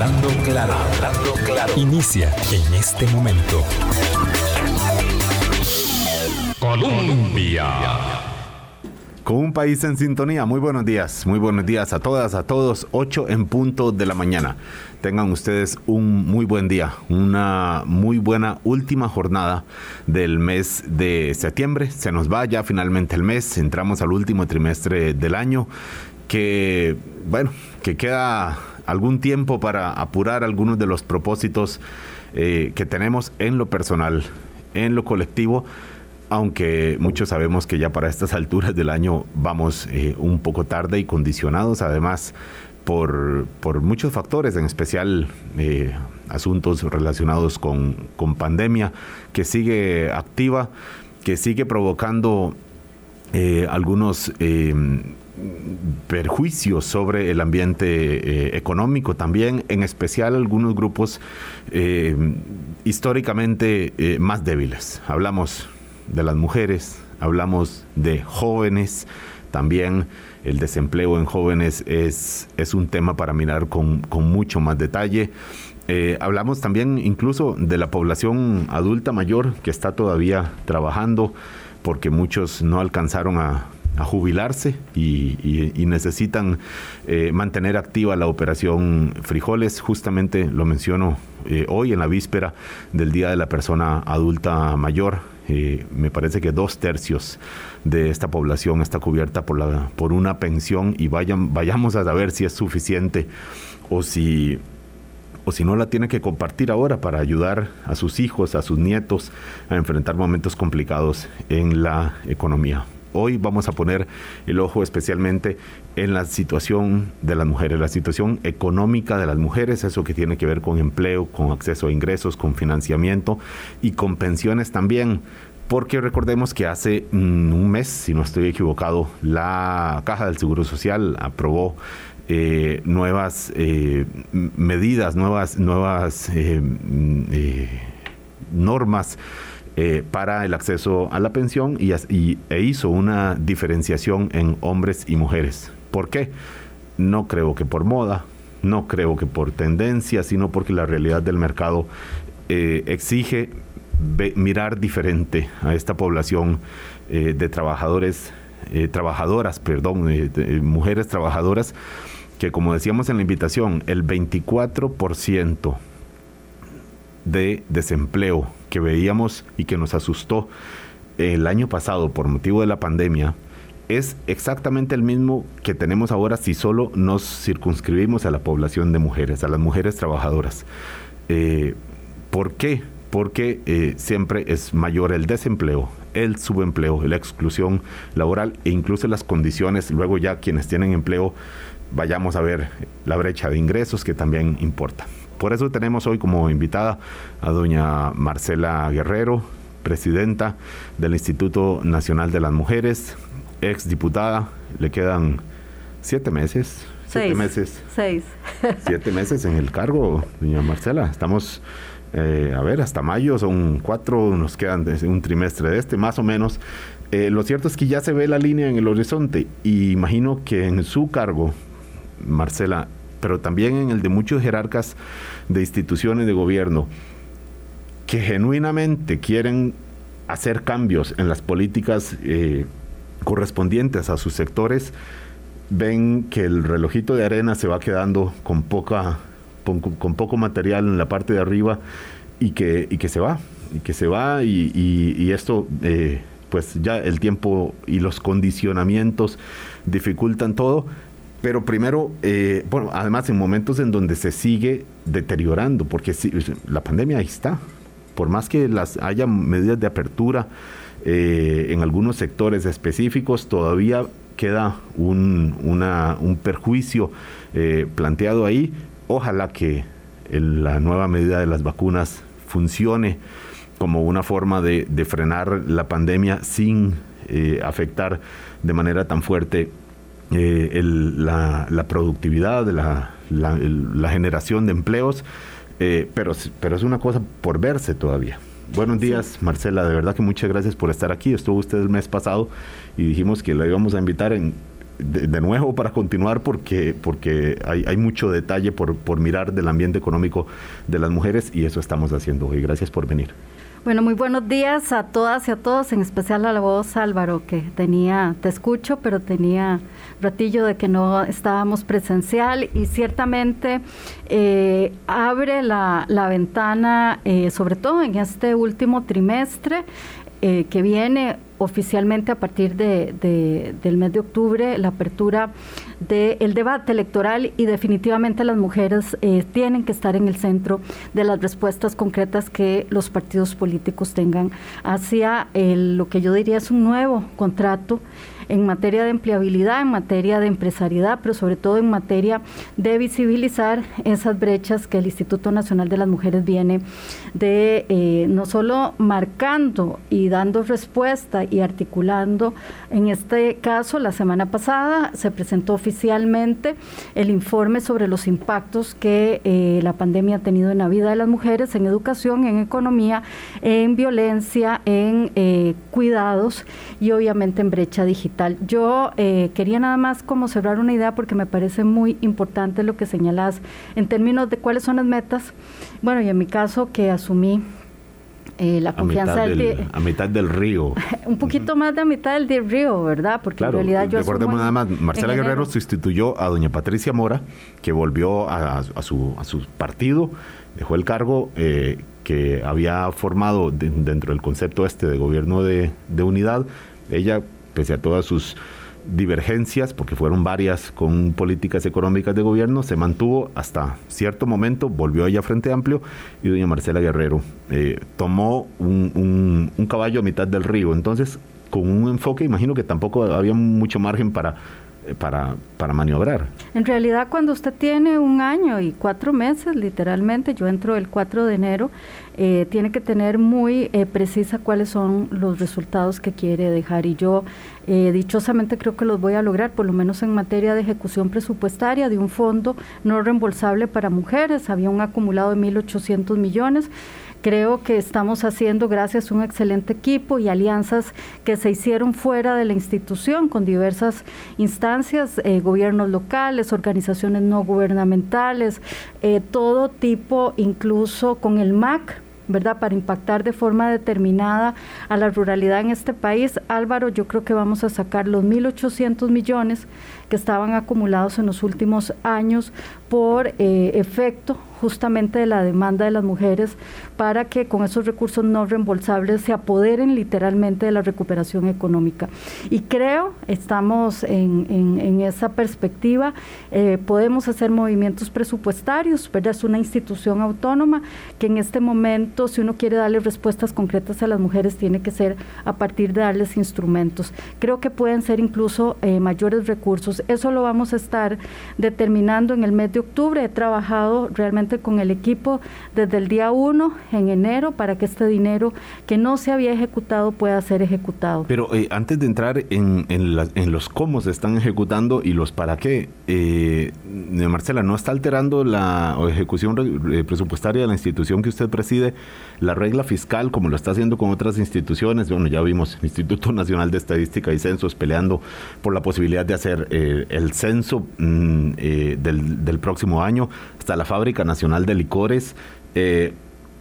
Hablando claro, hablando claro. Inicia en este momento. Colombia. Con un país en sintonía, muy buenos días, muy buenos días a todas, a todos, 8 en punto de la mañana. Tengan ustedes un muy buen día, una muy buena última jornada del mes de septiembre. Se nos va ya finalmente el mes, entramos al último trimestre del año, que bueno, que queda algún tiempo para apurar algunos de los propósitos eh, que tenemos en lo personal, en lo colectivo aunque muchos sabemos que ya para estas alturas del año vamos eh, un poco tarde y condicionados además por, muchos factores, en especial eh, asuntos relacionados con, con, pandemia, que sigue activa, que sigue provocando eh, algunos perjuicios sobre el ambiente económico también, en especial algunos grupos históricamente más débiles. Hablamos de las mujeres, hablamos de jóvenes, también el desempleo en jóvenes es, es un tema para mirar con, mucho más detalle. Eh, hablamos también incluso de la población adulta mayor que está todavía trabajando porque muchos no alcanzaron a, jubilarse y, necesitan eh, mantener activa la operación Frijoles. Justamente lo menciono eh, hoy en la víspera del Día de la Persona Adulta Mayor. Eh, me parece que dos tercios de esta población está cubierta por, la, por una pensión y vayan, vayamos a saber si es suficiente o si, o si no la tiene que compartir ahora para ayudar a sus hijos, a sus nietos a enfrentar momentos complicados en la economía. Hoy vamos a poner el ojo especialmente en la situación de las mujeres, la situación económica de las mujeres, eso que tiene que ver con empleo, con acceso a ingresos, con financiamiento y con pensiones también. Porque recordemos que hace mm, un mes, si no estoy equivocado, la Caja del Seguro Social aprobó eh, nuevas eh, medidas, nuevas, nuevas eh, normas eh, para el acceso a la pensión y, e hizo una diferenciación en hombres y mujeres. ¿Por qué? No creo que por moda, no creo que por tendencia, sino porque la realidad del mercado eh, exige mirar diferente a esta población eh, de trabajadores, trabajadoras, perdón, mujeres trabajadoras, que como decíamos en la invitación, el 24% de desempleo que veíamos y que nos asustó el año pasado por motivo de la pandemia es exactamente el mismo que tenemos ahora si solo nos circunscribimos a la población de mujeres, a las mujeres trabajadoras. Eh, ¿Por qué? Porque eh, siempre es mayor el desempleo, el subempleo, la exclusión laboral e incluso las condiciones, luego ya quienes tienen empleo, vayamos a ver la brecha de ingresos que también importa. Por eso tenemos hoy como invitada a doña Marcela Guerrero, presidenta del Instituto Nacional de las Mujeres, ex diputada. Le quedan siete meses. Siete meses. Seis. Siete meses en el cargo, doña Marcela. Estamos, eh, a ver, hasta mayo son cuatro, nos quedan un trimestre de este, más o menos. Eh, lo cierto es que ya se ve la línea en el horizonte y imagino que en su cargo, Marcela, pero también en el de muchos jerarcas de instituciones de gobierno que genuinamente quieren hacer cambios en las políticas eh, correspondientes a sus sectores, ven que el relojito de arena se va quedando con poca con, poco material en la parte de arriba y que, y que se va, y que se va y, esto eh, pues ya el tiempo y los condicionamientos dificultan todo pero primero, eh, bueno, además en momentos en donde se sigue deteriorando, porque la pandemia ahí está. Por más que las haya medidas de apertura eh, en algunos sectores específicos, todavía queda un, un perjuicio eh, planteado ahí. Ojalá que la nueva medida de las vacunas funcione como una forma de, frenar la pandemia sin afectar de manera tan fuerte eh, la, productividad, la, la, generación de empleos, eh, pero, pero es una cosa por verse todavía. Buenos días, Marcela. De verdad que muchas gracias por estar aquí. Estuvo usted el mes pasado y dijimos que la íbamos a invitar en de, nuevo para continuar porque, porque hay, hay mucho detalle por, por mirar del ambiente económico de las mujeres y eso estamos haciendo hoy. Gracias por venir. Bueno, muy buenos días a todas y a todos, en especial a la voz Álvaro, que tenía, te escucho, pero tenía ratillo de que no estábamos presencial. Y ciertamente eh, abre la, ventana, eh, sobre todo en este último trimestre, eh, que viene oficialmente a partir de, del mes de octubre la apertura del debate electoral y definitivamente las mujeres eh, tienen que estar en el centro de las respuestas concretas que los partidos políticos tengan hacia lo que yo diría es un nuevo contrato en materia de empleabilidad, en materia de empresariedad, pero sobre todo en materia de visibilizar esas brechas que el Instituto Nacional de las Mujeres viene de eh, no solo marcando y dando respuesta y articulando. En este caso, la semana pasada se presentó oficialmente el informe sobre los impactos que eh, la pandemia ha tenido en la vida de las mujeres, en educación, en economía, en violencia, en eh, cuidados y obviamente en brecha digital. Yo eh, quería nada más como cerrar una idea porque me parece muy importante lo que señalas en términos de cuáles son las metas. Bueno, y en mi caso que asumí eh, la confianza a mitad, del, a mitad del río. un poquito más de a mitad del río, ¿verdad? Porque en realidad yo... Recordemos nada más, Marcela Guerrero sustituyó a doña Patricia Mora, que volvió a, su, a su partido, dejó el cargo eh, que había formado dentro del concepto este de gobierno de, de unidad. Ella pese a todas sus divergencias, porque fueron varias con políticas económicas de gobierno, se mantuvo hasta cierto momento, volvió ella Frente Amplio y doña Marcela Guerrero eh, tomó un, un caballo a mitad del río. Entonces, con un enfoque, imagino que tampoco había mucho margen para para, para maniobrar. En realidad, cuando usted tiene un año y cuatro meses, literalmente, yo entro el 4 de enero, eh, tiene que tener muy eh, precisa cuáles son los resultados que quiere dejar. Y yo, dichosamente, creo que los voy a lograr, por lo menos en materia de ejecución presupuestaria de un fondo no reembolsable para mujeres. Había un acumulado de 1.800 millones. Creo que estamos haciendo, gracias a un excelente equipo y alianzas que se hicieron fuera de la institución con diversas instancias, eh, gobiernos locales, organizaciones no gubernamentales, eh, todo tipo, incluso con el MAC, ¿verdad? Para impactar de forma determinada a la ruralidad en este país. Álvaro, yo creo que vamos a sacar los 1.800 millones que estaban acumulados en los últimos años por eh, efecto justamente de la demanda de las mujeres para que con esos recursos no reembolsables se apoderen literalmente de la recuperación económica. Y creo, estamos en, esa perspectiva, eh, podemos hacer movimientos presupuestarios, ¿verdad? Es una institución autónoma que en este momento, si uno quiere darle respuestas concretas a las mujeres, tiene que ser a partir de darles instrumentos. Creo que pueden ser incluso eh, mayores recursos. Eso lo vamos a estar determinando en el mes de octubre. He trabajado realmente con el equipo desde el día 1 en enero para que este dinero que no se había ejecutado pueda ser ejecutado. Pero eh, antes de entrar en, en, los cómo se están ejecutando y los para qué, eh, Marcela, ¿no está alterando la ejecución eh, presupuestaria de la institución que usted preside la regla fiscal como lo está haciendo con otras instituciones? Bueno, ya vimos el Instituto Nacional de Estadística y Censos peleando por la posibilidad de hacer el censo mm, del, del próximo año hasta la Fábrica Nacional de Licores. Eh,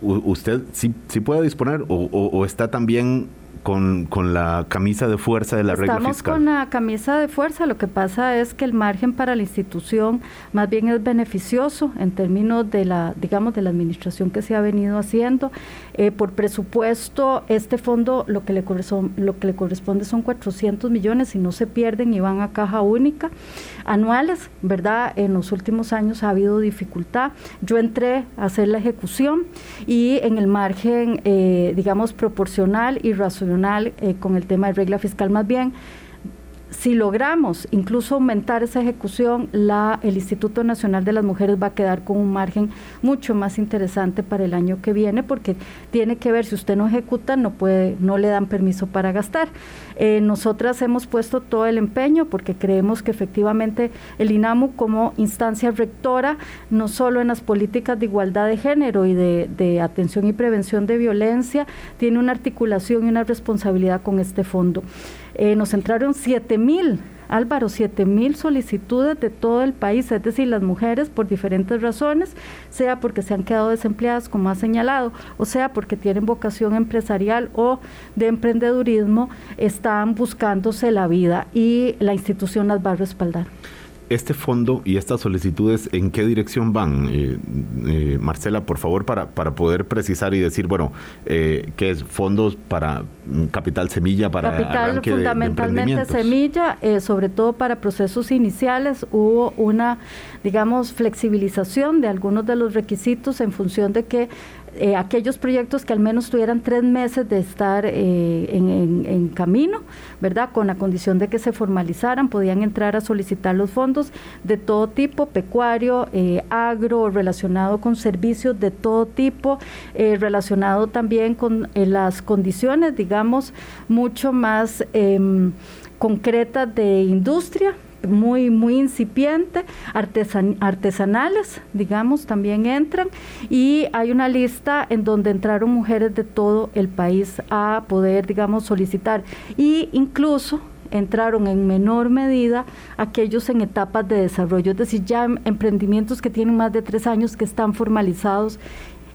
¿Usted sí, sí, puede disponer o, está también con, con, la camisa de fuerza de la regla fiscal? Estamos con la camisa de fuerza. Lo que pasa es que el margen para la institución más bien es beneficioso en términos de la, digamos, de la administración que se ha venido haciendo. Eh, por presupuesto, este fondo lo que, le lo que le corresponde son 400 millones y no se pierden y van a caja única anuales, ¿verdad? En los últimos años ha habido dificultad. Yo entré a hacer la ejecución y en el margen, eh, digamos, proporcional y racional eh, con el tema de regla fiscal más bien si logramos incluso aumentar esa ejecución, la, el Instituto Nacional de las Mujeres va a quedar con un margen mucho más interesante para el año que viene, porque tiene que ver si usted no ejecuta, no puede, no le dan permiso para gastar. Eh, nosotras hemos puesto todo el empeño porque creemos que efectivamente el INAMU como instancia rectora, no solo en las políticas de igualdad de género y de, de atención y prevención de violencia, tiene una articulación y una responsabilidad con este fondo. Eh, nos entraron 7 mil Álvaro, 7 mil solicitudes de todo el país, es decir, las mujeres por diferentes razones, sea porque se han quedado desempleadas, como ha señalado, o sea porque tienen vocación empresarial o de emprendedurismo, están buscándose la vida y la institución las va a respaldar este fondo y estas solicitudes, ¿en qué dirección van? Eh, eh, Marcela, por favor, para, para poder precisar y decir, bueno, eh, ¿qué es fondos para mm, capital semilla, para capital fundamentalmente semilla, eh, sobre todo para procesos iniciales, hubo una, digamos, flexibilización de algunos de los requisitos en función de que eh, aquellos proyectos que al menos tuvieran tres meses de estar eh, en, camino, ¿verdad? Con la condición de que se formalizaran, podían entrar a solicitar los fondos de todo tipo, pecuario, eh, agro, relacionado con servicios de todo tipo, relacionado también con las condiciones, digamos, mucho más em, concretas de industria, muy, muy incipiente, artesanales, digamos, también entran, y hay una lista en donde entraron mujeres de todo el país a poder, digamos, solicitar, y incluso entraron en menor medida aquellos en etapas de desarrollo, es decir, ya emprendimientos que tienen más de tres años que están formalizados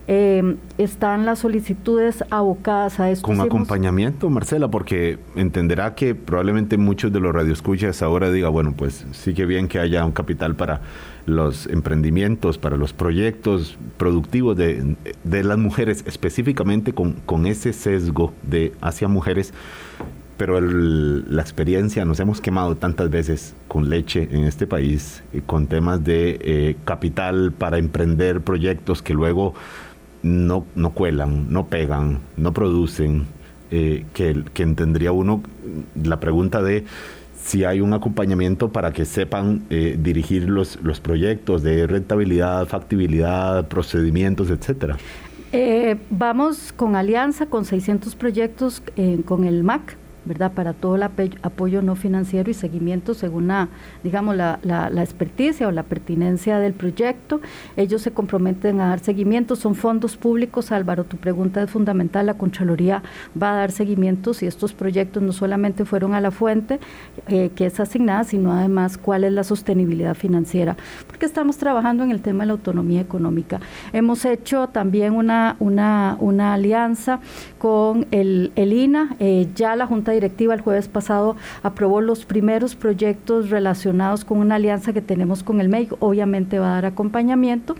eh, están las solicitudes abocadas a esto. Con acompañamiento, Marcela, porque entenderá que probablemente muchos de los radioescuchas ahora diga, bueno, pues sí que bien que haya un capital para los emprendimientos, para los proyectos productivos de, las mujeres, específicamente con, con, ese sesgo de hacia mujeres, pero la experiencia, nos hemos quemado tantas veces con leche en este país, eh, con temas de eh, capital para emprender proyectos que luego no, no cuelan, no pegan, no producen, eh, que, que uno la pregunta de si hay un acompañamiento para que sepan eh, dirigir los, los proyectos de rentabilidad, factibilidad, procedimientos, etcétera. Eh, vamos con alianza con 600 proyectos con el MAC ¿verdad? Para todo el apoyo no financiero y seguimiento según la, digamos, la, la, experticia o la pertinencia del proyecto. Ellos se comprometen a dar seguimiento, son fondos públicos, Álvaro, tu pregunta es fundamental, la Contraloría va a dar seguimiento si estos proyectos no solamente fueron a la fuente eh, que es asignada, sino además cuál es la sostenibilidad financiera, porque estamos trabajando en el tema de la autonomía económica. Hemos hecho también una, una, una alianza con el, el INA, eh, ya la Junta directiva el jueves pasado aprobó los primeros proyectos relacionados con una alianza que tenemos con el MEIC, obviamente va a dar acompañamiento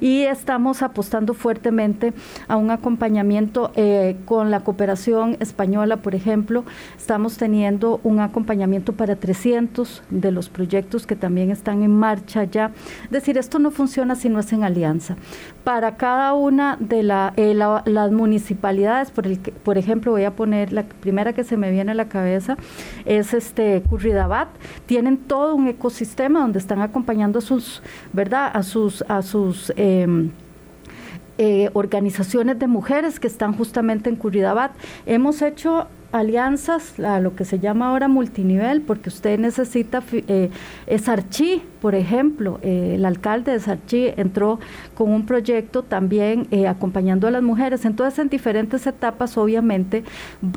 y estamos apostando fuertemente a un acompañamiento eh, con la cooperación española, por ejemplo, estamos teniendo un acompañamiento para 300 de los proyectos que también están en marcha ya. Es decir, esto no funciona si no es en alianza. Para cada una de eh, las municipalidades, por, el por ejemplo, voy a poner la primera que se me viene a la cabeza, es este Curridabat. Tienen todo un ecosistema donde están acompañando a sus, ¿verdad? A sus, a sus em, eh, organizaciones de mujeres que están justamente en Curridabat. Hemos hecho alianzas, a lo que se llama ahora multinivel, porque usted necesita, eh, Sarchi, por ejemplo, eh, el alcalde de Sarchi entró con un proyecto también eh, acompañando a las mujeres. Entonces, en diferentes etapas, obviamente,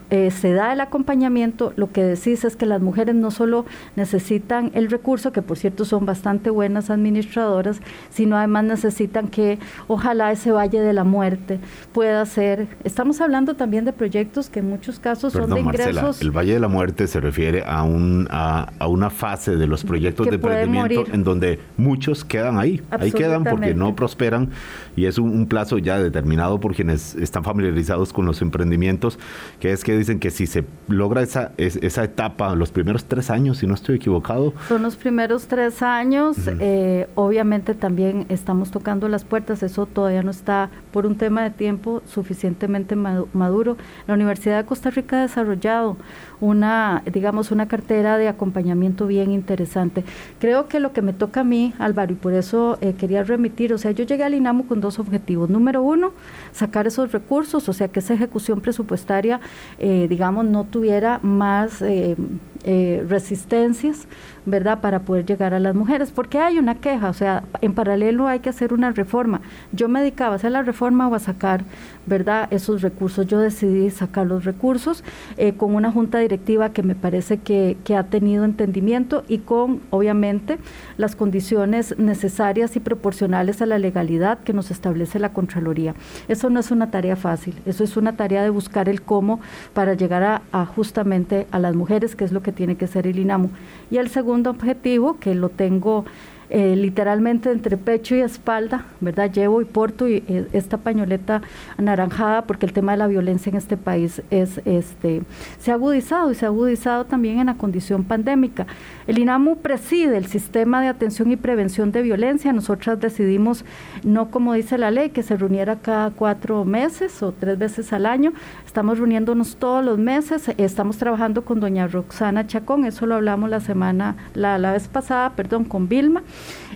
eh, se da el acompañamiento. Lo que decís es que las mujeres no solo necesitan el recurso, que por cierto son bastante buenas administradoras, sino además necesitan que ojalá ese Valle de la Muerte pueda ser. Estamos hablando también de proyectos que en muchos casos son de ingresos. el Valle de la Muerte se refiere a, un, a, una fase de los proyectos de emprendimiento en donde muchos quedan ahí, ahí quedan porque no prosperan y es un, plazo ya determinado por quienes están familiarizados con los emprendimientos, que es que dicen que si se logra esa, esa etapa, los primeros tres años, si no estoy equivocado. Son los primeros tres años, eh, obviamente también estamos tocando las puertas, eso todavía no está por un tema de tiempo suficientemente maduro. La Universidad de Costa Rica ha desarrollado una, digamos, una cartera de acompañamiento bien interesante. Creo que lo que me toca a mí, Álvaro, y por eso eh, quería remitir, o sea, yo llegué al INAMO con dos objetivos. Número uno, sacar esos recursos, o sea, que esa ejecución presupuestaria, eh, digamos, no tuviera más, eh, eh, resistencias, ¿verdad? Para poder llegar a las mujeres, porque hay una queja, o sea, en paralelo hay que hacer una reforma. Yo me dedicaba a hacer la reforma o a sacar, ¿verdad? Esos recursos. Yo decidí sacar los recursos eh, con una junta directiva que me parece que, que ha tenido entendimiento y con, obviamente, las condiciones necesarias y proporcionales a la legalidad que nos establece la Contraloría. Eso no es una tarea fácil, eso es una tarea de buscar el cómo para llegar a, justamente a las mujeres, que es lo que tiene que ser el INAMU. Y el segundo objetivo, que lo tengo eh, literalmente entre pecho y espalda, ¿verdad? Llevo y porto y, eh, esta pañoleta anaranjada porque el tema de la violencia en este país es, este, se ha agudizado y se ha agudizado también en la condición pandémica. El INAMU preside el sistema de atención y prevención de violencia. Nosotras decidimos, no como dice la ley, que se reuniera cada cuatro meses o tres veces al año. Estamos reuniéndonos todos los meses. Estamos trabajando con doña Roxana Chacón, eso lo hablamos la semana, la, vez pasada, perdón, con Vilma.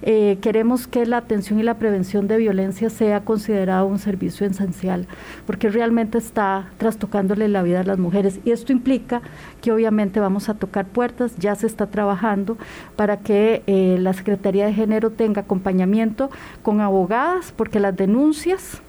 Eh, queremos que la atención y la prevención de violencia sea considerado un servicio esencial, porque realmente está trastocándole la vida a las mujeres. Y esto implica que obviamente vamos a tocar puertas, ya se está trabajando para que eh, la Secretaría de Género tenga acompañamiento con abogadas, porque las denuncias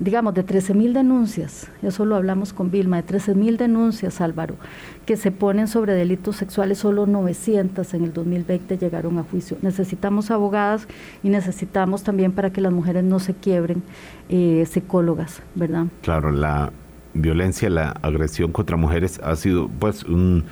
digamos, de 13 mil denuncias, eso lo hablamos con Vilma, de 13 mil denuncias, Álvaro, que se ponen sobre delitos sexuales, solo 900 en el 2020 llegaron a juicio. Necesitamos abogadas y necesitamos también para que las mujeres no se quiebren eh, psicólogas, ¿verdad? Claro, la violencia, la agresión contra mujeres ha sido pues un,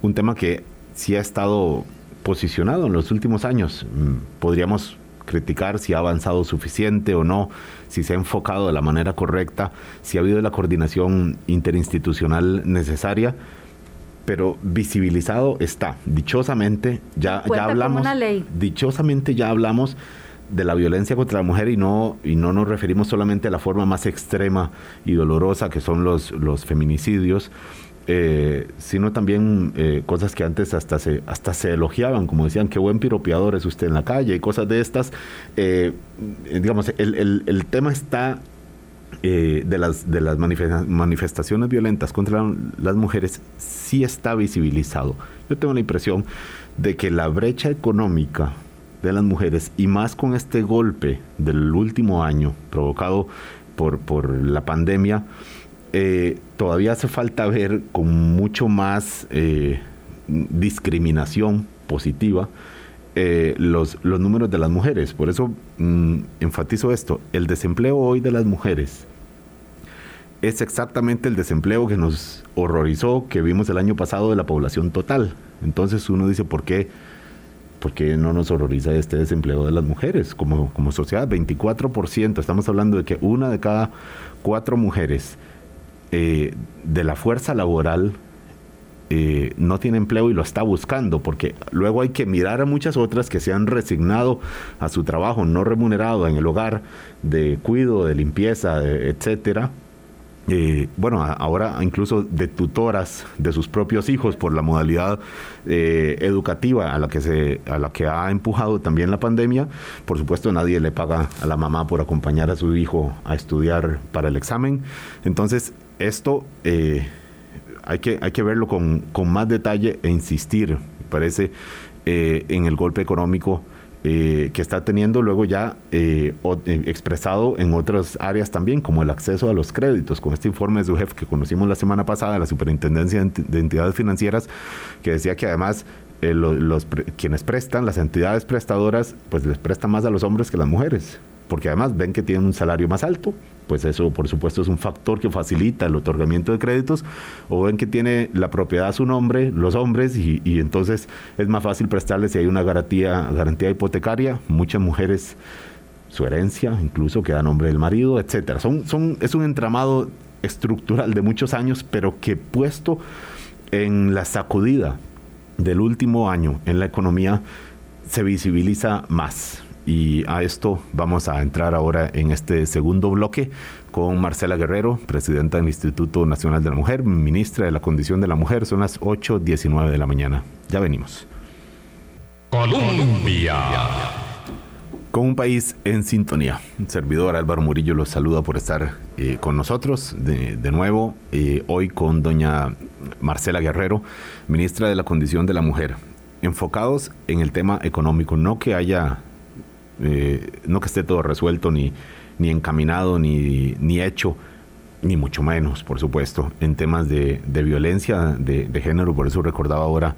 un tema que sí ha estado posicionado en los últimos años. Mm, podríamos criticar si ha avanzado suficiente o no, si se ha enfocado de la manera correcta, si ha habido la coordinación interinstitucional necesaria, pero visibilizado está. Dichosamente ya, ya hablamos. Dichosamente ya hablamos de la violencia contra la mujer y no, y no nos referimos solamente a la forma más extrema y dolorosa que son los, los feminicidios, eh, sino también eh, cosas que antes hasta se, hasta se elogiaban, como decían, qué buen piropeador es usted en la calle y cosas de estas. Eh, digamos, el, el, tema está de las, de las manifestaciones violentas contra las mujeres, sí está visibilizado. Yo tengo la impresión de que la brecha económica de las mujeres, y más con este golpe del último año provocado por, por la pandemia, eh, todavía hace falta ver con mucho más eh, discriminación positiva eh, los, los números de las mujeres. Por eso mm, enfatizo esto. El desempleo hoy de las mujeres es exactamente el desempleo que nos horrorizó, que vimos el año pasado de la población total. Entonces uno dice, ¿por qué? ¿Por qué no nos horroriza este desempleo de las mujeres como, como sociedad? 24%, estamos hablando de que una de cada cuatro mujeres eh, de la fuerza laboral eh, no tiene empleo y lo está buscando, porque luego hay que mirar a muchas otras que se han resignado a su trabajo no remunerado en el hogar de cuido, de limpieza, etcétera, eh, bueno, ahora incluso de tutoras de sus propios hijos por la modalidad eh, educativa a la que se a la que ha empujado también la pandemia. Por supuesto, nadie le paga a la mamá por acompañar a su hijo a estudiar para el examen. Entonces, esto eh, hay que hay que verlo con, con más detalle e insistir, parece, en el golpe económico eh, que está teniendo luego ya eh, eh, expresado en otras áreas también, como el acceso a los créditos, con este informe de su jefe que conocimos la semana pasada de la Superintendencia de Entidades Financieras, que decía que además los, quienes prestan, las entidades prestadoras, pues les prestan más a los hombres que a las mujeres, porque además ven que tienen un salario más alto pues eso por supuesto es un factor que facilita el otorgamiento de créditos, o ven que tiene la propiedad a su nombre, los hombres, y, entonces es más fácil prestarles si hay una garantía, hipotecaria, muchas mujeres su herencia incluso queda a nombre del marido, etcétera. Son, es un entramado estructural de muchos años, pero que puesto en la sacudida del último año en la economía se visibiliza más. Y a esto vamos a entrar ahora en este segundo bloque con Marcela Guerrero, presidenta del Instituto Nacional de la Mujer, ministra de la Condición de la Mujer. Son las 8.19 de la mañana. Ya venimos. Colombia. con un país en sintonía. Un servidor Álvaro Murillo los saluda por estar eh, con nosotros de, nuevo, eh, hoy con doña Marcela Guerrero, ministra de la Condición de la Mujer, enfocados en el tema económico, no que haya, eh, no que esté todo resuelto ni, ni encaminado ni, ni hecho, ni mucho menos, por supuesto, en temas de, violencia de, de, género, por eso recordaba ahora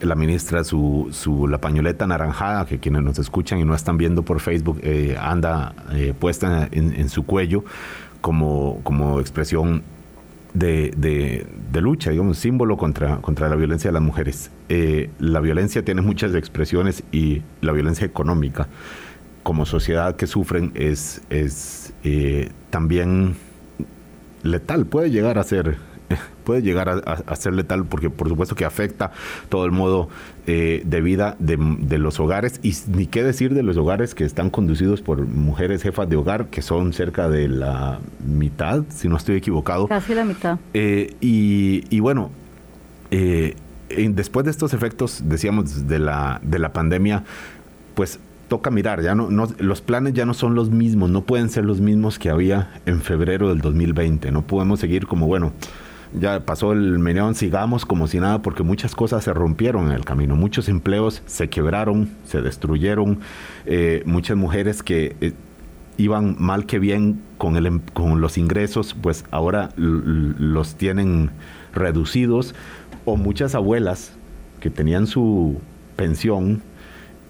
la ministra su, su, la pañoleta naranjada, que quienes nos escuchan y no están viendo por Facebook, eh, anda eh, puesta en, su cuello como, como expresión de, de, lucha, digamos, símbolo contra, contra la violencia de las mujeres. Eh, la violencia tiene muchas expresiones y la violencia económica como sociedad que sufren es, es también letal, puede llegar a ser puede llegar a, ser letal porque por supuesto que afecta todo el modo eh, de vida de, los hogares y ni qué decir de los hogares que están conducidos por mujeres jefas de hogar que son cerca de la mitad, si no estoy equivocado. Casi la mitad. Eh, y, bueno, eh, después de estos efectos, decíamos, de la, de la pandemia, pues toca mirar, ya no, no, los planes ya no son los mismos, no pueden ser los mismos que había en febrero del 2020, no podemos seguir como, bueno, ya pasó el meneón, sigamos como si nada, porque muchas cosas se rompieron en el camino, muchos empleos se quebraron, se destruyeron, eh, muchas mujeres que eh, iban mal que bien con, el, em, con los ingresos, pues ahora los tienen reducidos, o muchas abuelas que tenían su pensión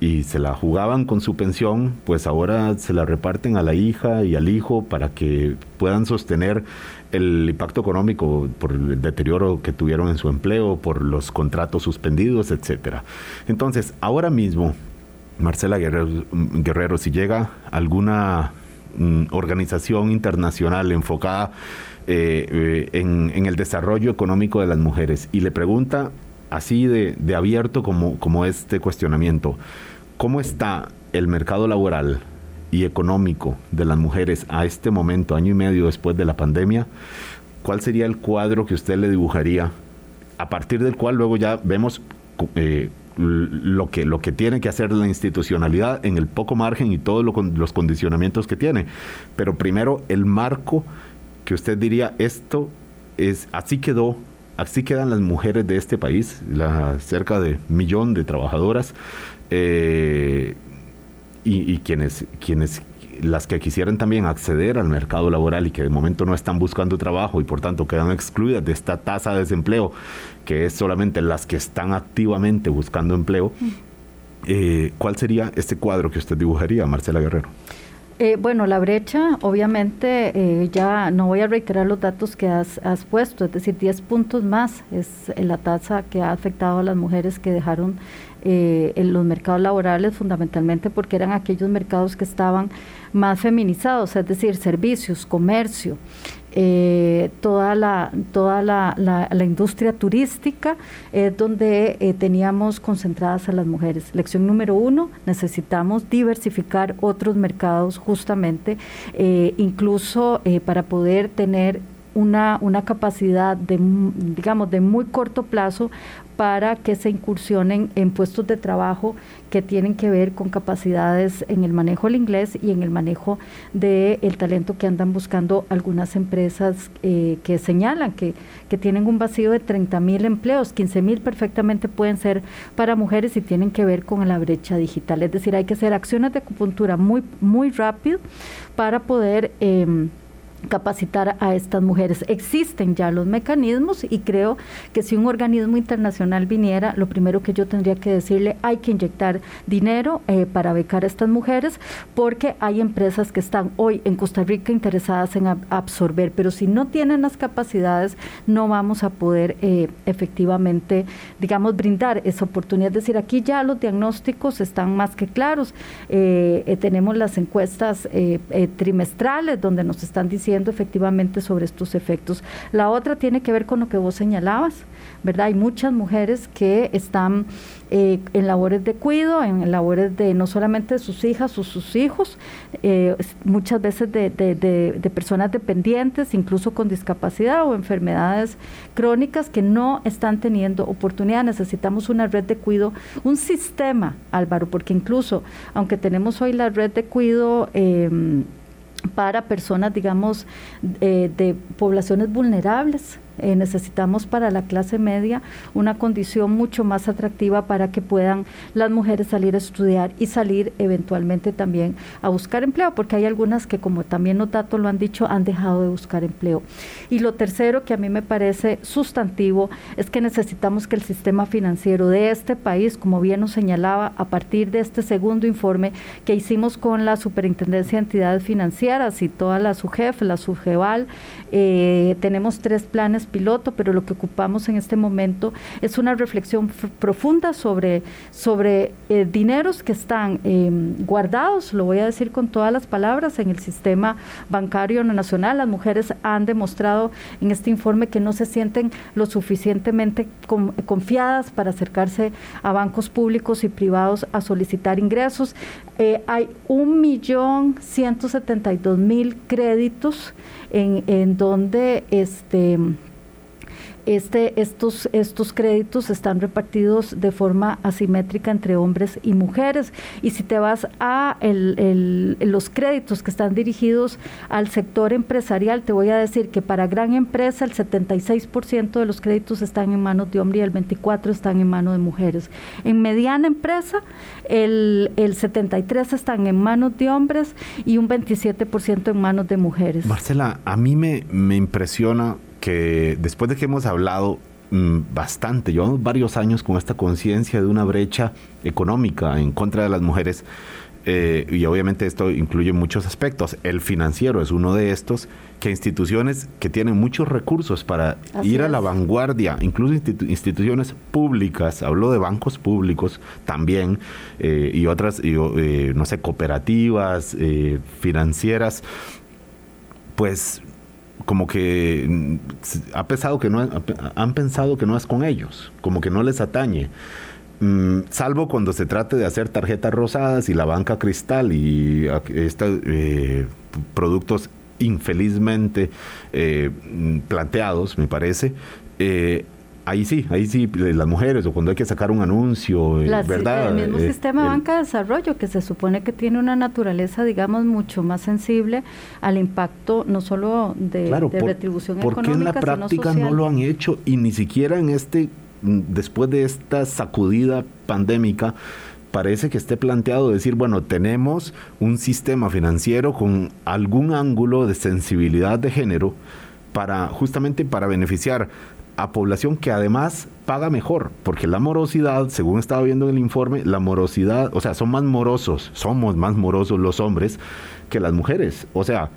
y se la jugaban con su pensión, pues ahora se la reparten a la hija y al hijo para que puedan sostener el impacto económico por el deterioro que tuvieron en su empleo, por los contratos suspendidos, etcétera. Entonces, ahora mismo, Marcela Guerrero, si llega alguna mm, organización internacional enfocada eh, eh, en, el desarrollo económico de las mujeres y le pregunta así de, de abierto como, como este cuestionamiento, ¿cómo está el mercado laboral y económico de las mujeres a este momento, año y medio después de la pandemia, ¿cuál sería el cuadro que usted le dibujaría? A partir del cual luego ya vemos eh, lo, que, lo que tiene que hacer la institucionalidad en el poco margen y todos los condicionamientos que tiene. Pero primero el marco que usted diría, esto es, así quedó, así quedan las mujeres de este país, la, cerca de millón de trabajadoras. Eh, y, quienes, quienes las que quisieran también acceder al mercado laboral y que de momento no están buscando trabajo y por tanto quedan excluidas de esta tasa de desempleo, que es solamente las que están activamente buscando empleo, eh, ¿cuál sería este cuadro que usted dibujaría, Marcela Guerrero? Eh, bueno, la brecha, obviamente, eh, ya no voy a reiterar los datos que has, has, puesto, es decir, 10 puntos más es la tasa que ha afectado a las mujeres que dejaron eh, en los mercados laborales fundamentalmente porque eran aquellos mercados que estaban más feminizados, es decir, servicios, comercio, eh, toda la toda la, la, industria turística es donde eh, teníamos concentradas a las mujeres. Lección número uno, necesitamos diversificar otros mercados justamente, incluso para poder tener una, una capacidad de, digamos, de muy corto plazo para que se incursionen en puestos de trabajo que tienen que ver con capacidades en el manejo del inglés y en el manejo del el talento que andan buscando algunas empresas eh, que señalan que, que, tienen un vacío de 30 mil empleos, 15 mil perfectamente pueden ser para mujeres y tienen que ver con la brecha digital. Es decir, hay que hacer acciones de acupuntura muy, muy rápido para poder... Eh, capacitar a estas mujeres. Existen ya los mecanismos y creo que si un organismo internacional viniera, lo primero que yo tendría que decirle, hay que inyectar dinero eh, para becar a estas mujeres porque hay empresas que están hoy en Costa Rica interesadas en absorber, pero si no tienen las capacidades, no vamos a poder eh, efectivamente, digamos, brindar esa oportunidad. Es decir, aquí ya los diagnósticos están más que claros. Eh, tenemos las encuestas trimestrales donde nos están diciendo efectivamente sobre estos efectos. La otra tiene que ver con lo que vos señalabas, ¿verdad? Hay muchas mujeres que están eh, en labores de cuido, en labores de no solamente de sus hijas o sus hijos, eh, muchas veces de, personas dependientes, incluso con discapacidad o enfermedades crónicas que no están teniendo oportunidad. Necesitamos una red de cuido, un sistema, Álvaro, porque incluso, aunque tenemos hoy la red de cuido, eh, para personas, digamos, eh, de poblaciones vulnerables, eh, necesitamos para la clase media una condición mucho más atractiva para que puedan las mujeres salir a estudiar y salir eventualmente también a buscar empleo, porque hay algunas que, como también los datos lo han dicho, han dejado de buscar empleo. Y lo tercero que a mí me parece sustantivo es que necesitamos que el sistema financiero de este país, como bien nos señalaba, a partir de este segundo informe que hicimos con la Superintendencia de Entidades Financieras y toda la SUGEF, la SUGEVAL, eh, tenemos tres planes piloto, pero lo que ocupamos en este momento es una reflexión profunda sobre, sobre eh, dineros que están em, guardados, lo voy a decir con todas las palabras, en el sistema bancario nacional. Las mujeres han demostrado en este informe que no se sienten lo suficientemente confiadas para acercarse a bancos públicos y privados a solicitar ingresos. Eh, hay un millón ciento setenta y dos mil créditos en, en donde este este, estos, estos créditos están repartidos de forma asimétrica entre hombres y mujeres. Y si te vas a los créditos que están dirigidos al sector empresarial, te voy a decir que para gran empresa el 76% de los créditos están en manos de hombres y el 24% están en manos de mujeres. En mediana empresa, el, el 73% están en manos de hombres y un 27% en manos de mujeres. Marcela, a mí me impresiona que después de que hemos hablado mm, bastante, llevamos varios años con esta conciencia de una brecha económica en contra de las mujeres, eh, y obviamente esto incluye muchos aspectos. El financiero es uno de estos, que instituciones que tienen muchos recursos para ir a la vanguardia, incluso instituciones públicas, hablo de bancos públicos también, eh, y otras, eh, no sé, cooperativas, financieras, pues como que mm, ha pensado que no han pensado que no es con ellos, como que no les atañe. Mm, salvo cuando se trate de hacer tarjetas rosadas y la banca cristal y estos eh, productos infelizmente eh, mm, planteados, me parece, eh, ahí sí, ahí sí, las mujeres, o cuando hay que sacar un anuncio, eh, ¿verdad? El mismo eh, sistema de banca de desarrollo, que se supone que tiene una naturaleza, digamos, mucho más sensible al impacto no solo de, retribución económica, ¿por qué en la práctica no lo han hecho y ni siquiera en este, mm, después de esta sacudida pandémica, parece que esté planteado decir, bueno, tenemos un sistema financiero con algún ángulo de sensibilidad de género para justamente para beneficiar a población que además paga mejor, porque la morosidad, según estaba viendo en el informe, la morosidad, o sea, son más morosos, somos más morosos los hombres que las mujeres. O sea,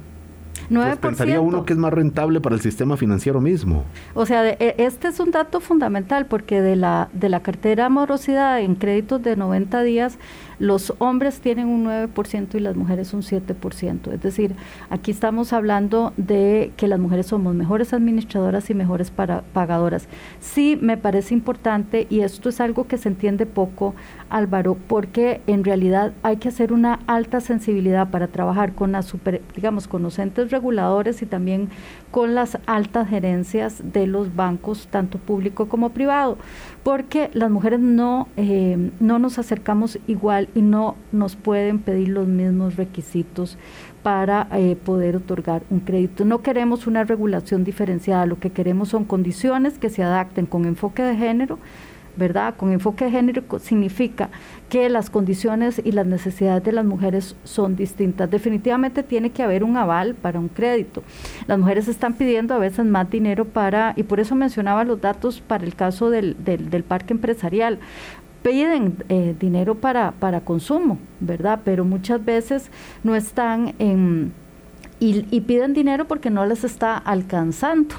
pues pensaría uno que es más rentable para el sistema financiero mismo. O sea, e, este es un dato fundamental porque de la, de la cartera morosidad en créditos de 90 días, los hombres tienen un 9% y las mujeres un 7%. Es decir, aquí estamos hablando de que las mujeres somos mejores administradoras y mejores para, pagadoras. Sí, me parece importante y esto es algo que se entiende poco, Álvaro, porque en realidad hay que hacer una alta sensibilidad para trabajar con las super, digamos, con los entes reguladores y también con las altas gerencias de los bancos, tanto público como privado, porque las mujeres no, eh, no nos acercamos igual y no nos pueden pedir los mismos requisitos para eh, poder otorgar un crédito. No queremos una regulación diferenciada, lo que queremos son condiciones que se adapten con enfoque de género, ¿verdad? Con enfoque de género significa que las condiciones y las necesidades de las mujeres son distintas. Definitivamente tiene que haber un aval para un crédito. Las mujeres están pidiendo a veces más dinero para, y por eso mencionaba los datos para el caso del, del, parque empresarial piden eh, dinero para, para consumo, ¿verdad? Pero muchas veces no están en... Y piden dinero porque no les está alcanzando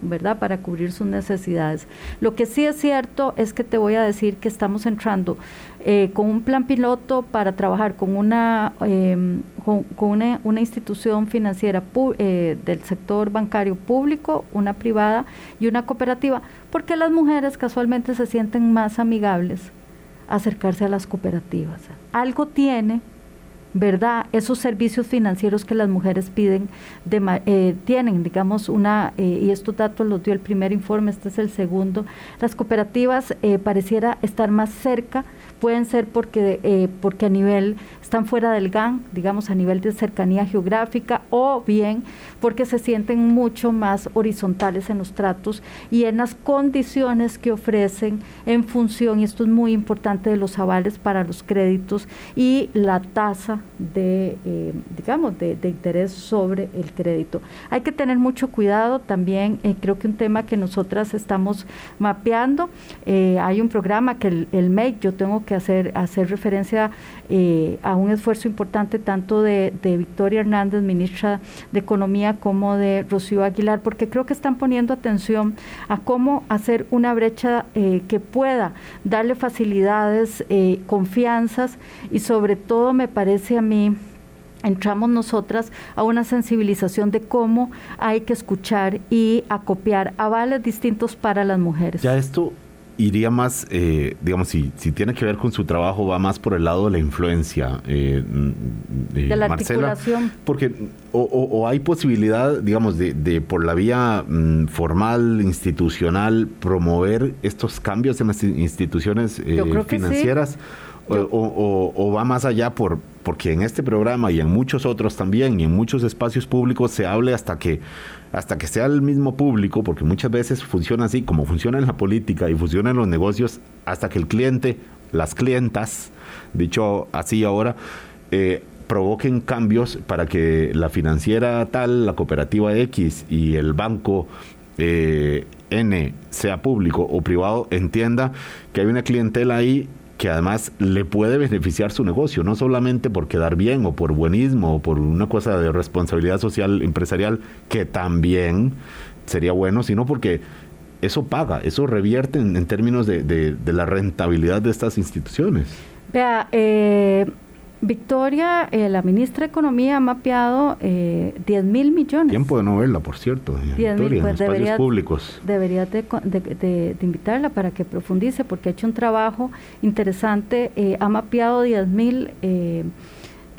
¿verdad? Para cubrir sus necesidades. Lo que sí es cierto es que te voy a decir que estamos entrando eh, con un plan piloto para trabajar con una, em, con, una, institución financiera eh, del sector bancario público, una privada y una cooperativa, porque las mujeres casualmente se sienten más amigables acercarse a las cooperativas. Algo tiene ¿verdad? Esos servicios financieros que las mujeres piden, eh, tienen, digamos, una, eh, y estos datos los dio el primer informe, este es el segundo, las cooperativas eh, pareciera estar más cerca pueden ser porque, eh, porque a nivel están fuera del GAN, digamos a nivel de cercanía geográfica, o bien porque se sienten mucho más horizontales en los tratos y en las condiciones que ofrecen en función, y esto es muy importante, de los avales para los créditos y la tasa de, eh, digamos, de, interés sobre el crédito. Hay que tener mucho cuidado también, eh, creo que un tema que nosotras estamos mapeando, hay un programa que el, el MEC, yo tengo que hacer, hacer referencia eh, a un esfuerzo importante tanto de, Victoria Hernández, ministra de Economía, como de Rocío Aguilar, porque creo que están poniendo atención a cómo hacer una brecha eh, que pueda darle facilidades, eh, confianzas y sobre todo me parece a mí entramos nosotras a una sensibilización de cómo hay que escuchar y acopiar avales distintos para las mujeres. Ya esto iría más, eh, digamos, si, si tiene que ver con su trabajo, va más por el lado de la influencia, eh, de la Marcela, porque o, hay posibilidad, digamos, de, de por la vía mm, formal, institucional, promover estos cambios en las instituciones eh, financieras. O, o, va más allá por porque en este programa y en muchos otros también y en muchos espacios públicos se hable hasta que hasta que sea el mismo público, porque muchas veces funciona así, como funciona en la política y funciona en los negocios, hasta que el cliente, las clientas, dicho así ahora, eh, provoquen cambios para que la financiera tal, la cooperativa X y el banco eh, N, sea público o privado, entienda que hay una clientela ahí que además le puede beneficiar su negocio, no solamente por quedar bien o por buenismo o por una cosa de responsabilidad social empresarial, que también sería bueno, sino porque eso paga, eso revierte en, términos de, de, la rentabilidad de estas instituciones. Vea, eh, Victoria, eh, la ministra de Economía, ha mapeado eh, 10 mil millones. Tiempo de no verla, por cierto, Victoria, mil, pues debería, públicos. Debería de, de, invitarla para que profundice, porque ha hecho un trabajo interesante, eh, ha mapeado 10 mil eh,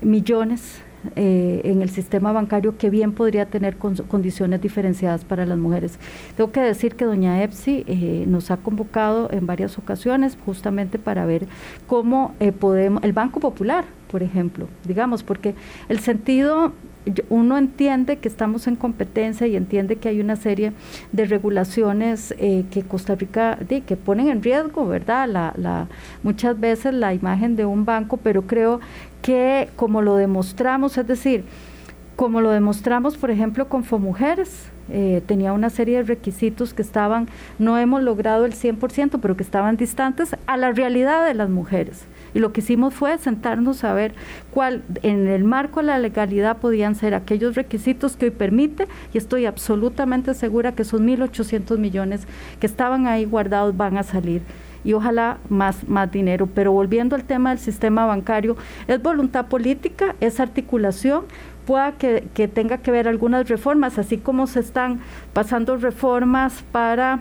millones eh, en el sistema bancario que bien podría tener condiciones diferenciadas para las mujeres. Tengo que decir que doña Epsi eh, nos ha convocado en varias ocasiones justamente para ver cómo eh, podemos, el Banco Popular, por ejemplo, digamos, porque el sentido uno entiende que estamos en competencia y entiende que hay una serie de regulaciones que Costa Rica, que ponen en riesgo, ¿verdad? La, la, muchas veces la imagen de un banco, pero creo que como lo demostramos, es decir, como lo demostramos, por ejemplo, con FOMUJERES, eh, tenía una serie de requisitos que estaban, no hemos logrado el 100%, pero que estaban distantes a la realidad de las mujeres. Y lo que hicimos fue sentarnos a ver cuál, en el marco de la legalidad, podían ser aquellos requisitos que hoy permite, y estoy absolutamente segura que esos 1.800 millones que estaban ahí guardados van a salir y ojalá más, más dinero. Pero volviendo al tema del sistema bancario, es voluntad política, es articulación, pueda que, que tenga que ver algunas reformas, así como se están pasando reformas para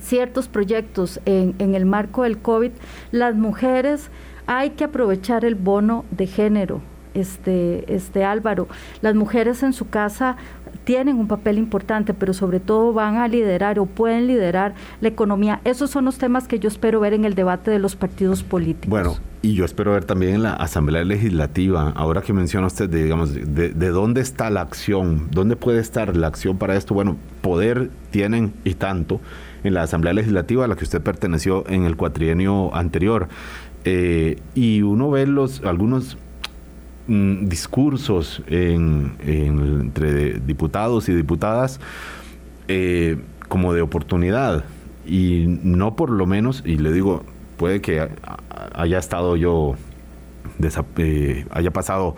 ciertos proyectos en, el marco del COVID, las mujeres hay que aprovechar el bono de género, este, este Álvaro. Las mujeres en su casa tienen un papel importante, pero sobre todo van a liderar o pueden liderar la economía. Esos son los temas que yo espero ver en el debate de los partidos políticos. Bueno, y yo espero ver también en la Asamblea Legislativa, ahora que menciona usted, de, digamos, de, de dónde está la acción, dónde puede estar la acción para esto. Bueno, poder tienen y tanto en la Asamblea Legislativa a la que usted perteneció en el cuatrienio anterior. Eh, y uno ve los algunos Mm, discursos entre diputados y diputadas eh, como de oportunidad y no por lo menos, y le digo, puede que haya estado yo, eh, haya pasado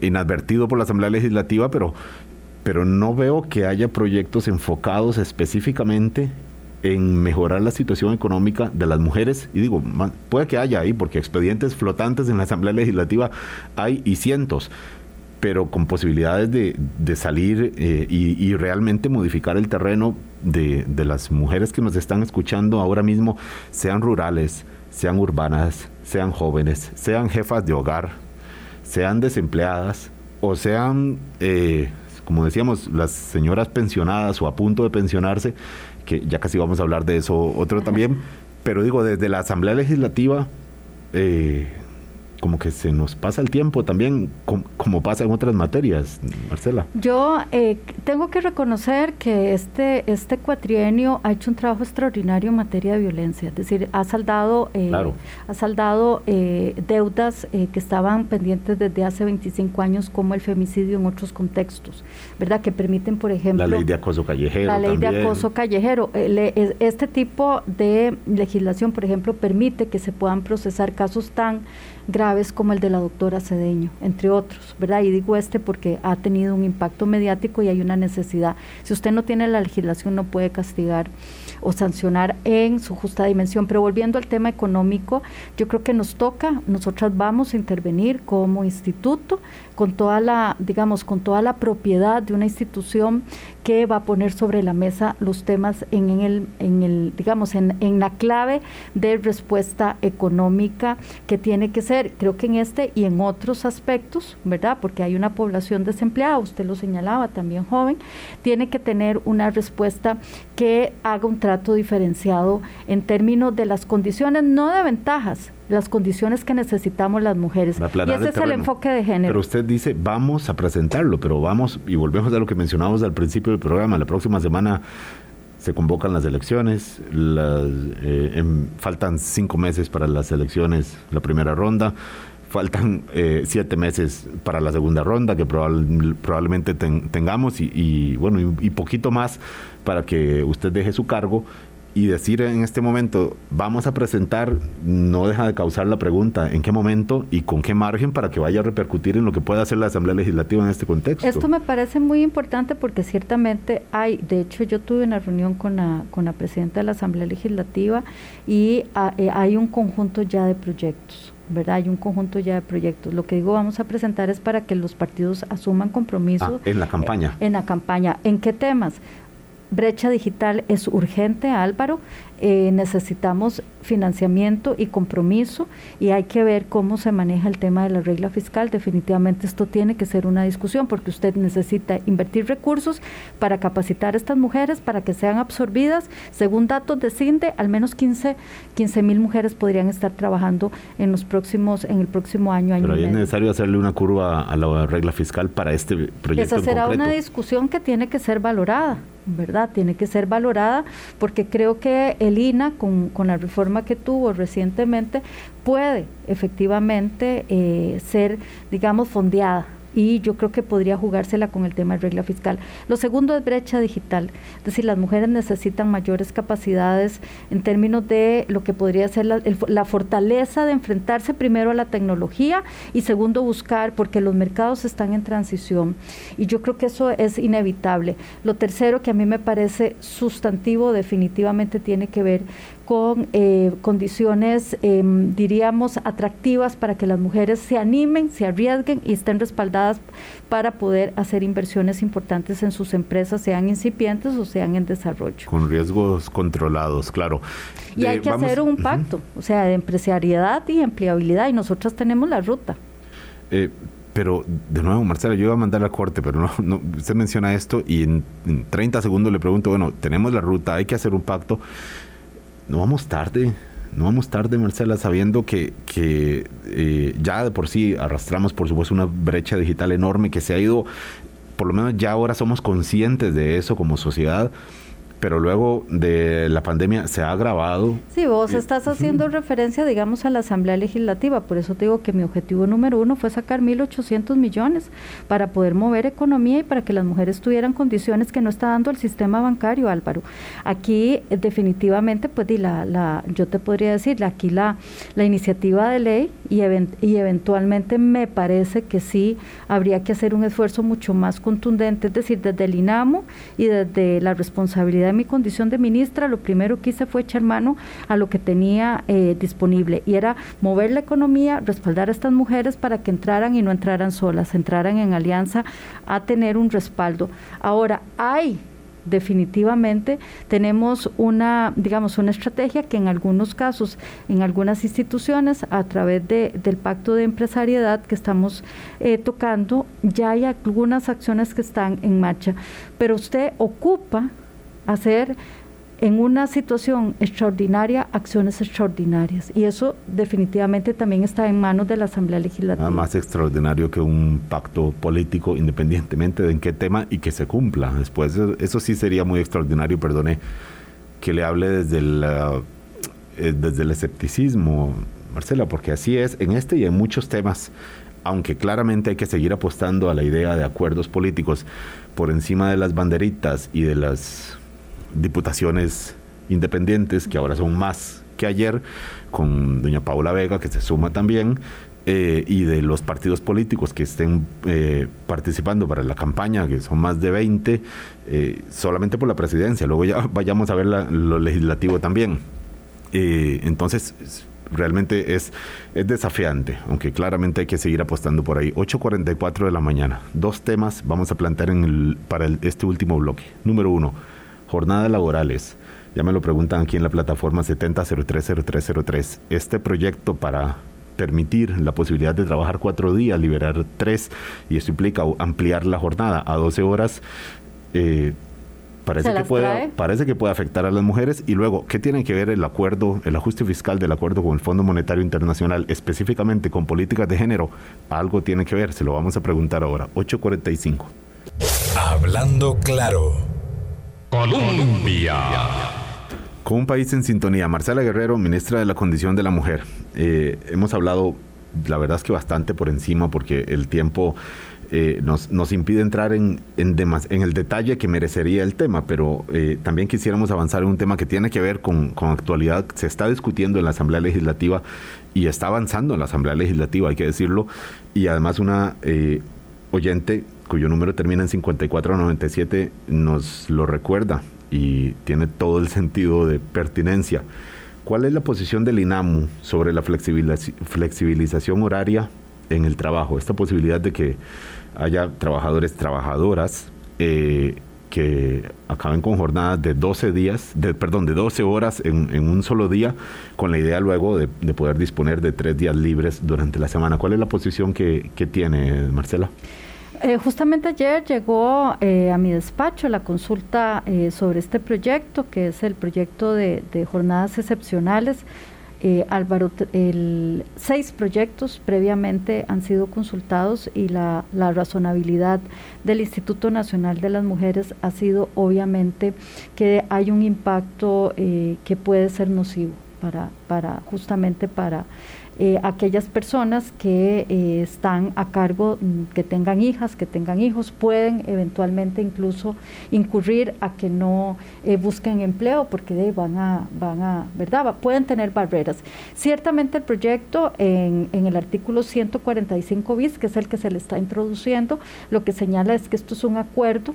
inadvertido por la Asamblea Legislativa, pero pero no veo que haya proyectos enfocados específicamente en mejorar la situación económica de las mujeres. Y digo, puede que haya ahí, porque expedientes flotantes en la Asamblea Legislativa hay y cientos, pero con posibilidades de, salir eh, y, realmente modificar el terreno de, de las mujeres que nos están escuchando ahora mismo, sean rurales, sean urbanas, sean jóvenes, sean jefas de hogar, sean desempleadas o sean, eh, como decíamos, las señoras pensionadas o a punto de pensionarse, que ya casi vamos a hablar de eso otro también, pero digo, desde la Asamblea Legislativa, eh, como que se nos pasa el tiempo también, como, pasa en otras materias, Marcela. Yo eh, tengo que reconocer que este, este cuatrienio ha hecho un trabajo extraordinario en materia de violencia, es decir, ha saldado, eh, ha saldado eh, deudas que estaban pendientes desde hace 25 años, como el femicidio en otros contextos, ¿verdad? Que permiten, por ejemplo... La ley de acoso callejero. La ley de acoso callejero. este tipo de legislación, por ejemplo, permite que se puedan procesar casos tan graves como el de la doctora Cedeño, entre otros, ¿verdad? Y digo este porque ha tenido un impacto mediático y hay una necesidad. Si usted no tiene la legislación, no puede castigar o sancionar en su justa dimensión. Pero volviendo al tema económico, yo creo que nos toca, nosotras vamos a intervenir como instituto con toda la, digamos, con toda la propiedad de una institución que va a poner sobre la mesa los temas en, el, en el, digamos, en, en la clave de respuesta económica que tiene que ser, creo que en este y en otros aspectos, ¿verdad? Porque hay una población desempleada, usted lo señalaba, también joven, tiene que tener una respuesta que haga un trato diferenciado en términos de las condiciones, no de ventajas, las condiciones que necesitamos las mujeres. Y ese es el enfoque de género. Pero usted dice, vamos a presentarlo, pero vamos, y volvemos a lo que mencionamos al principio del programa, la próxima semana se convocan las elecciones, las, eh, faltan cinco meses para las elecciones, la primera ronda, faltan eh, siete meses para la segunda ronda que probablemente tengamos y, bueno, y, poquito más para que usted deje su cargo y decir en este momento, vamos a presentar, no deja de causar la pregunta, ¿en qué momento y con qué margen para que vaya a repercutir en lo que pueda hacer la Asamblea Legislativa en este contexto? Esto me parece muy importante porque ciertamente hay, de hecho yo tuve una reunión con la, con la presidenta de la Asamblea Legislativa y ah, eh, hay un conjunto ya de proyectos. ¿verdad? Hay un conjunto ya de proyectos. Lo que digo vamos a presentar es para que los partidos asuman compromisos. Ah, en la campaña. en la campaña. ¿En qué temas? Brecha digital es urgente, Álvaro. Eh, necesitamos financiamiento y compromiso y hay que ver cómo se maneja el tema de la regla fiscal. Definitivamente esto tiene que ser una discusión porque usted necesita invertir recursos para capacitar a estas mujeres para que sean absorbidas. Según datos de CINDE, al menos 15 mil mujeres podrían estar trabajando en los próximos en el próximo año. Pero es necesario hacerle una curva a la regla fiscal para este proyecto. Esa será una discusión que tiene que ser valorada. ¿Verdad? Tiene que ser valorada porque creo que el INA, con, con la reforma que tuvo recientemente, puede efectivamente eh, ser, digamos, fondeada y yo creo que podría jugársela con el tema de regla fiscal. Lo segundo es brecha digital, es decir, las mujeres necesitan mayores capacidades en términos de lo que podría ser la, fortaleza de enfrentarse primero a la tecnología y segundo buscar, porque los mercados están en transición y yo creo que eso es inevitable. Lo tercero que a mí me parece sustantivo definitivamente tiene que ver con eh, condiciones, em, diríamos, atractivas para que las mujeres se animen, se arriesguen y estén respaldadas para poder hacer inversiones importantes en sus empresas, sean incipientes o sean en desarrollo. Con riesgos controlados, claro. Y hay que hacer un pacto, o sea, de empresariedad y empleabilidad, y nosotros tenemos la ruta. Eh, pero, de nuevo, Marcela, yo iba a mandar la corte, pero no, usted menciona esto y en, en 30 segundos le pregunto, bueno, tenemos la ruta, hay que hacer un pacto no vamos tarde, no vamos tarde, Marcela, sabiendo que, que eh, ya de por sí arrastramos, por supuesto, una brecha digital enorme que se ha ido, por lo menos ya ahora somos conscientes de eso como sociedad. Pero luego de la pandemia se ha agravado. Sí, vos estás haciendo referencia, digamos, a la Asamblea Legislativa, por eso te digo que mi objetivo número uno fue sacar 1.800 millones para poder mover economía y para que las mujeres tuvieran condiciones que no está dando el sistema bancario, Álvaro. Aquí eh, definitivamente, pues la, la, yo te podría decir, aquí la, la iniciativa de ley y, y eventualmente me parece que sí habría que hacer un esfuerzo mucho más contundente, es decir, desde el INAMO y desde la responsabilidad mi condición de ministra, lo primero que hice fue echar mano a lo que tenía eh, disponible y era mover la economía, respaldar a estas mujeres para que entraran y no entraran solas, entraran en alianza a tener un respaldo. Ahora, hay definitivamente tenemos una, digamos, una estrategia que en algunos casos, en algunas instituciones, a través de, del pacto de empresariedad que estamos eh, tocando, ya hay algunas acciones que están en marcha. Pero usted ocupa hacer en una situación extraordinaria acciones extraordinarias. Y eso definitivamente también está en manos de la Asamblea Legislativa. más extraordinario que un pacto político, independientemente de en qué tema y que se cumpla. Después, eso sí sería muy extraordinario, perdone, que le hable desde el, eh, desde el escepticismo, Marcela, porque así es en este y en muchos temas aunque claramente hay que seguir apostando a la idea de acuerdos políticos por encima de las banderitas y de las diputaciones independientes, que ahora son más que ayer, con doña Paula Vega, que se suma también, eh, y de los partidos políticos que estén eh, participando para la campaña, que son más de 20, eh, solamente por la presidencia. Luego ya vayamos a ver lo legislativo también. entonces, realmente es, es desafiante, aunque claramente hay que seguir apostando por ahí. 8.44 de la mañana. Dos temas vamos a plantear para este último bloque. Número uno Jornadas laborales. Ya me lo preguntan aquí en la plataforma 70030303. Este proyecto para permitir la posibilidad de trabajar cuatro días, liberar tres, y esto implica ampliar la jornada a 12 horas, eh, parece, que puede, parece que puede afectar a las mujeres. Y luego, ¿qué tiene que ver el acuerdo, el ajuste fiscal del acuerdo con el Fondo Monetario Internacional, específicamente con políticas de género? Algo tiene que ver, se lo vamos a preguntar ahora. 845. Hablando claro. Colombia. Con un país en sintonía, Marcela Guerrero, ministra de la Condición de la Mujer. Eh, hemos hablado, la verdad es que bastante por encima, porque el tiempo eh, nos, impide entrar en, el detalle que merecería el tema, pero eh, también quisiéramos avanzar en un tema que tiene que ver con, actualidad. Se está discutiendo en la Asamblea Legislativa y está avanzando en la Asamblea Legislativa, hay que decirlo, y además una oyente cuyo número termina en 5497 nos lo recuerda y tiene todo el sentido de pertinencia. ¿Cuál es la posición del INAMU sobre la flexibilización horaria en el trabajo? Esta posibilidad de que haya trabajadores, trabajadoras eh, que acaben con jornadas de 12 días, de, perdón, de 12 horas en, un solo día, con la idea luego de, poder disponer de tres días libres durante la semana. ¿Cuál es la posición que, que tiene Marcela? Eh, justamente ayer llegó eh, a mi despacho la consulta eh, sobre este proyecto, que es el proyecto de, jornadas excepcionales. Álvaro, seis proyectos previamente han sido consultados y la, razonabilidad del Instituto Nacional de las Mujeres ha sido obviamente que hay un impacto que puede ser nocivo para justamente para eh, aquellas personas que eh, están a cargo, mm, que tengan hijas, que tengan hijos, pueden eventualmente incluso incurrir a que no eh, busquen empleo porque van a, van a, ¿verdad? Pueden tener barreras. Ciertamente el proyecto en, en el artículo 145 bis, que es el que se le está introduciendo, lo que señala es que esto es un acuerdo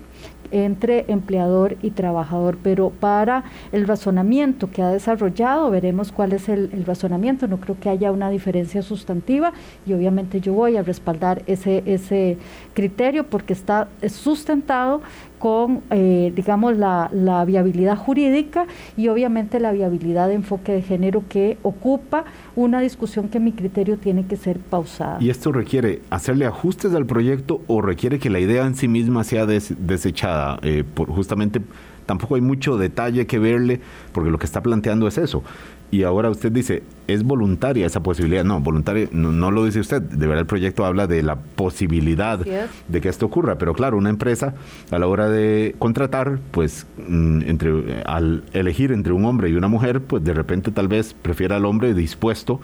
entre empleador y trabajador, pero para el razonamiento que ha desarrollado, veremos cuál es el, razonamiento, no creo que haya una diferencia sustantiva y obviamente yo voy a respaldar ese, ese criterio porque está sustentado con, eh, digamos, la, la, viabilidad jurídica y obviamente la viabilidad de enfoque de género que ocupa una discusión que mi criterio tiene que ser pausada. ¿Y esto requiere hacerle ajustes al proyecto o requiere que la idea en sí misma sea desechada? Eh, por, justamente tampoco hay mucho detalle que verle porque lo que está planteando es eso y ahora usted dice, es voluntaria esa posibilidad. No, voluntaria no, lo dice usted. De verdad el proyecto habla de la posibilidad de que esto ocurra. Pero claro, una empresa a la hora de contratar, pues mm, entre, al elegir entre un hombre y una mujer, pues de repente tal vez prefiera al hombre dispuesto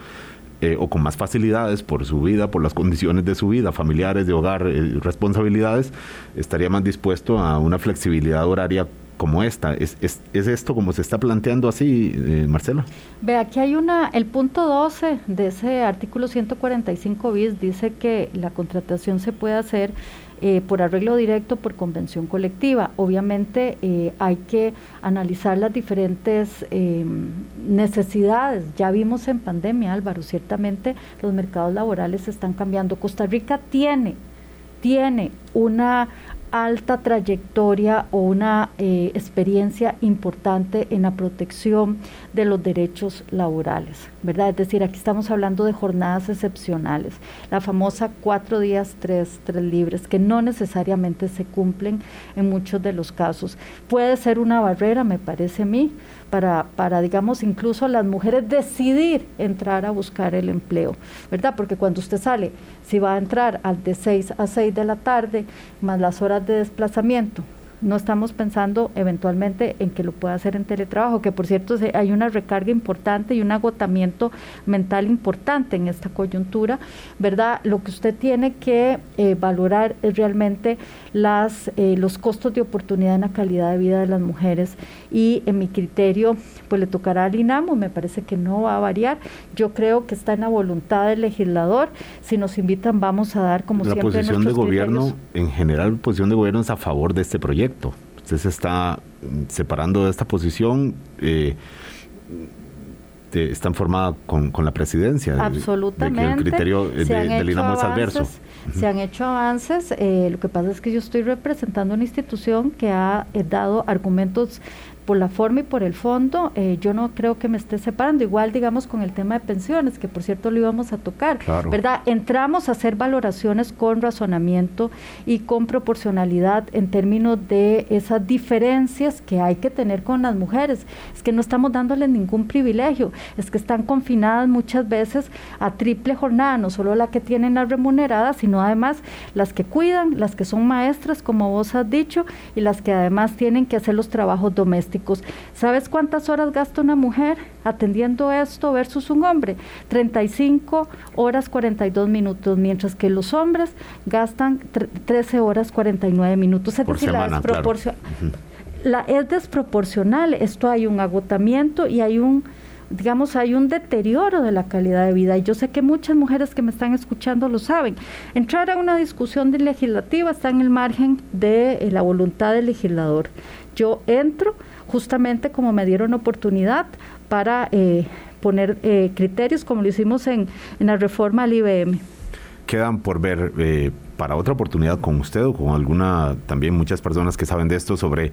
eh, o con más facilidades por su vida, por las condiciones de su vida, familiares, de hogar, eh, responsabilidades, estaría más dispuesto a una flexibilidad horaria como esta. ¿Es, es, es esto como se está planteando así, eh, Marcela? Ve, aquí hay una, el punto 12 de ese artículo 145 bis dice que la contratación se puede hacer eh, por arreglo directo, por convención colectiva. Obviamente eh, hay que analizar las diferentes em, necesidades. Ya vimos en pandemia, Álvaro, ciertamente los mercados laborales están cambiando. Costa Rica tiene tiene una alta trayectoria o una eh, experiencia importante en la protección de los derechos laborales, ¿verdad? Es decir, aquí estamos hablando de jornadas excepcionales, la famosa cuatro días, tres, tres libres, que no necesariamente se cumplen en muchos de los casos. Puede ser una barrera, me parece a mí, para, para, digamos, incluso las mujeres decidir entrar a buscar el empleo, ¿verdad? Porque cuando usted sale, si va a entrar al de 6 a 6 de la tarde, más las horas de desplazamiento, no estamos pensando eventualmente en que lo pueda hacer en teletrabajo, que por cierto hay una recarga importante y un agotamiento mental importante en esta coyuntura, ¿verdad? Lo que usted tiene que eh, valorar es realmente las, eh, los costos de oportunidad en la calidad de vida de las mujeres y en mi criterio pues le tocará al INAMO, me parece que no va a variar, yo creo que está en la voluntad del legislador, si nos invitan vamos a dar como la siempre posición de gobierno, en general la posición de gobierno es a favor de este proyecto Usted se está separando de esta posición. Eh, está informada con, con, la presidencia. Absolutamente. el criterio de, del INAMO es adverso. Se han hecho avances. Eh, lo que pasa es que yo estoy representando una institución que ha eh, dado argumentos por la forma y por el fondo, eh, yo no creo que me esté separando. Igual, digamos, con el tema de pensiones, que por cierto lo íbamos a tocar, ¿verdad? Entramos a hacer valoraciones con razonamiento y con proporcionalidad en términos de esas diferencias que hay que tener con las mujeres. Es que no estamos dándoles ningún privilegio, es que están confinadas muchas veces a triple jornada, no solo la que tienen las remuneradas, sino además las que cuidan, las que son maestras, como vos has dicho, y las que además tienen que hacer los trabajos domésticos ¿Sabes cuántas horas gasta una mujer atendiendo esto versus un hombre? 35 horas 42 minutos, mientras que los hombres gastan 13 horas 49 minutos. Es decir, la desproporción. la, es desproporcional. Esto hay un agotamiento y hay un digamos, hay un deterioro de la calidad de vida. Y yo sé que muchas mujeres que me están escuchando lo saben. Entrar a una discusión legislativa está en el margen de eh, la voluntad del legislador. Yo entro justamente como me dieron oportunidad para eh, poner eh, criterios como lo hicimos en, en la reforma al IBM. Quedan por ver eh, para otra oportunidad con usted o con alguna, también muchas personas que saben de esto sobre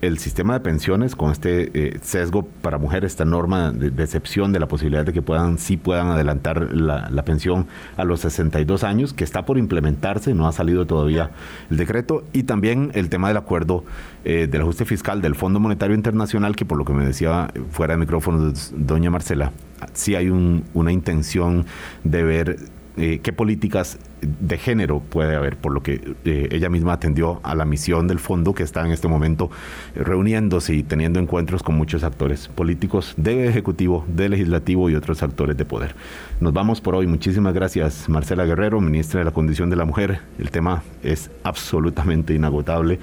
el sistema de pensiones con este eh, sesgo para mujeres, esta norma de, excepción de la posibilidad de que puedan, sí puedan adelantar la, pensión a los 62 años, que está por implementarse, no ha salido todavía el decreto, y también el tema del acuerdo eh, del ajuste fiscal del Fondo Monetario Internacional, que por lo que me decía fuera de micrófono doña Marcela, sí hay una intención de ver eh, qué políticas de género puede haber, por lo que eh, ella misma atendió a la misión del fondo que está en este momento eh, reuniéndose y teniendo encuentros con muchos actores políticos de Ejecutivo, de Legislativo y otros actores de poder. Nos vamos por hoy. Muchísimas gracias, Marcela Guerrero, ministra de la Condición de la Mujer. El tema es absolutamente inagotable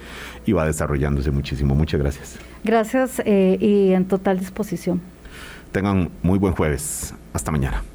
y va desarrollándose muchísimo. Muchas gracias. Gracias y en total disposición. Tengan muy buen jueves. Hasta mañana.